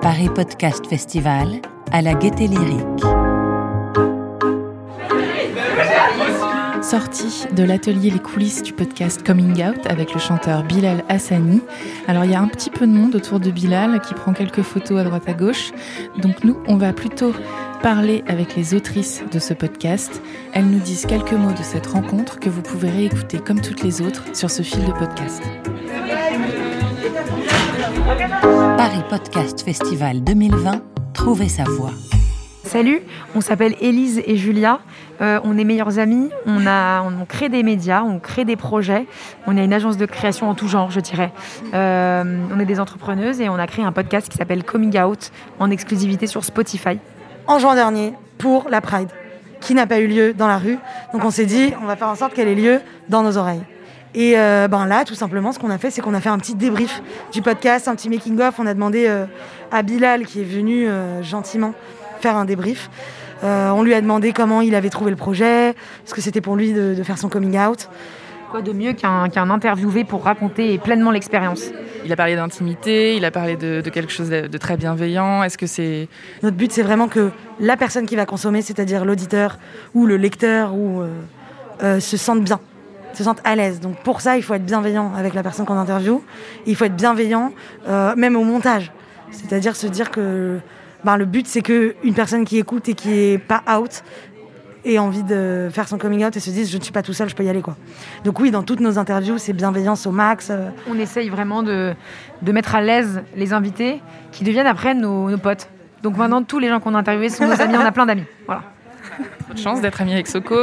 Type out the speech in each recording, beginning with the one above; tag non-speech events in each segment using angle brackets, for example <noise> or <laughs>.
Paris Podcast Festival à la Gaieté Lyrique. Sortie de l'atelier Les coulisses du podcast Coming Out avec le chanteur Bilal Hassani. Alors il y a un petit peu de monde autour de Bilal qui prend quelques photos à droite à gauche. Donc nous, on va plutôt parler avec les autrices de ce podcast. Elles nous disent quelques mots de cette rencontre que vous pouvez réécouter comme toutes les autres sur ce fil de podcast. Paris Podcast Festival 2020, trouvez sa voix. Salut, on s'appelle Élise et Julia. Euh, on est meilleures amies. On, a, on crée des médias, on crée des projets. On a une agence de création en tout genre, je dirais. Euh, on est des entrepreneuses et on a créé un podcast qui s'appelle Coming Out en exclusivité sur Spotify. En juin dernier, pour la Pride, qui n'a pas eu lieu dans la rue. Donc on s'est dit, on va faire en sorte qu'elle ait lieu dans nos oreilles. Et euh, ben là, tout simplement, ce qu'on a fait, c'est qu'on a fait un petit débrief du podcast, un petit making-of. On a demandé euh, à Bilal, qui est venu euh, gentiment faire un débrief. On lui a demandé comment il avait trouvé le projet, ce que c'était pour lui de, de faire son coming out. Quoi de mieux qu'un qu'un interviewé pour raconter pleinement l'expérience Il a parlé d'intimité, il a parlé de, de quelque chose de, de très bienveillant. Est-ce que c'est... Notre but, c'est vraiment que la personne qui va consommer, c'est-à-dire l'auditeur ou le lecteur, ou, euh, euh, se sente bien, se sente à l'aise. Donc pour ça, il faut être bienveillant avec la personne qu'on interviewe. Il faut être bienveillant euh, même au montage. C'est-à-dire se dire que ben, le but, c'est qu'une personne qui écoute et qui est pas out ait envie de faire son coming out et se dise je ne suis pas tout seul, je peux y aller. quoi. Donc oui, dans toutes nos interviews, c'est bienveillance au max. euh, On essaye vraiment de, de mettre à l'aise les invités qui deviennent après nos, nos potes. Donc maintenant, tous les gens qu'on a interviewés sont nos amis. On a plein d'amis. Voilà. Trop de chance d'être ami avec Soko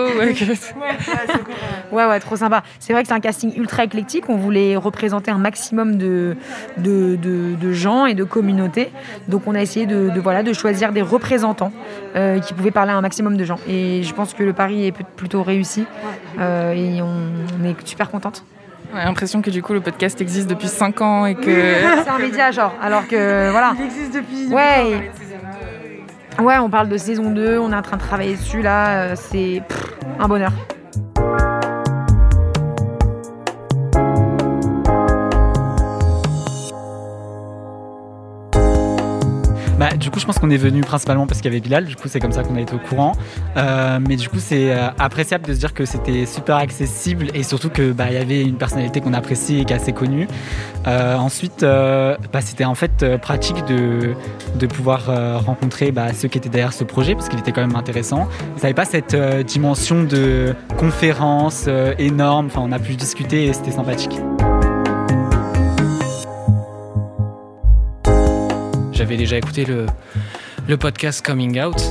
Ouais, ouais, trop sympa. C'est vrai que c'est un casting ultra éclectique. On voulait représenter un maximum de, de, de- de gens et de communautés. Donc, on a essayé de, de, voilà, de choisir des représentants euh, qui pouvaient parler à un maximum de gens. Et je pense que le pari est pl- plutôt réussi. Euh, et on, on est super contente. On a l'impression que du coup le podcast existe depuis 5 ans et que... <laughs> C'est un média, genre. Alors que, voilà. Il existe depuis. Ouais, ouais, on parle de saison 2. On est en train de travailler dessus, là. Euh, C'est un bonheur. Bah, du coup, je pense qu'on est venu principalement parce qu'il y avait Bilal. Du coup, c'est comme ça qu'on a été au courant. Euh, mais du coup, c'est euh, appréciable de se dire que c'était super accessible et surtout que bah, y avait une personnalité qu'on apprécie et qui est assez connue. Euh, ensuite, euh, bah, c'était en fait euh, pratique de, de pouvoir euh, rencontrer bah, ceux qui étaient derrière ce projet parce qu'il était quand même intéressant. Ça n'avait pas cette dimension de conférence énorme. Enfin, on a pu discuter et c'était sympathique. J'avais déjà écouté le, le podcast Coming Out.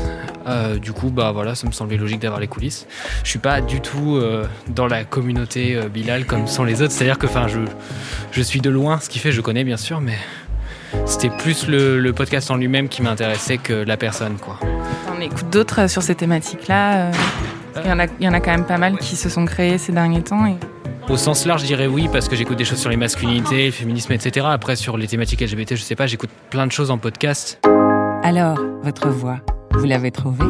Euh, du coup, bah voilà, ça me semblait logique d'avoir les coulisses. Je suis pas du tout euh, dans la communauté euh, Bilal comme sont les autres. C'est-à-dire que, enfin, je, je suis de loin, ce qui fait, je connais bien sûr, mais c'était plus le, le podcast en lui-même qui m'intéressait que la personne, quoi. On écoute d'autres euh, sur ces thématiques-là. qu'il y en a- Il y en a quand même pas mal qui se sont créés ces derniers temps. Et... Au sens large, je dirais oui, parce que j'écoute des choses sur les masculinités, le féminisme, etc. Après, sur les thématiques LGBT, je sais pas, j'écoute plein de choses en podcast. Alors, votre voix, vous l'avez trouvée?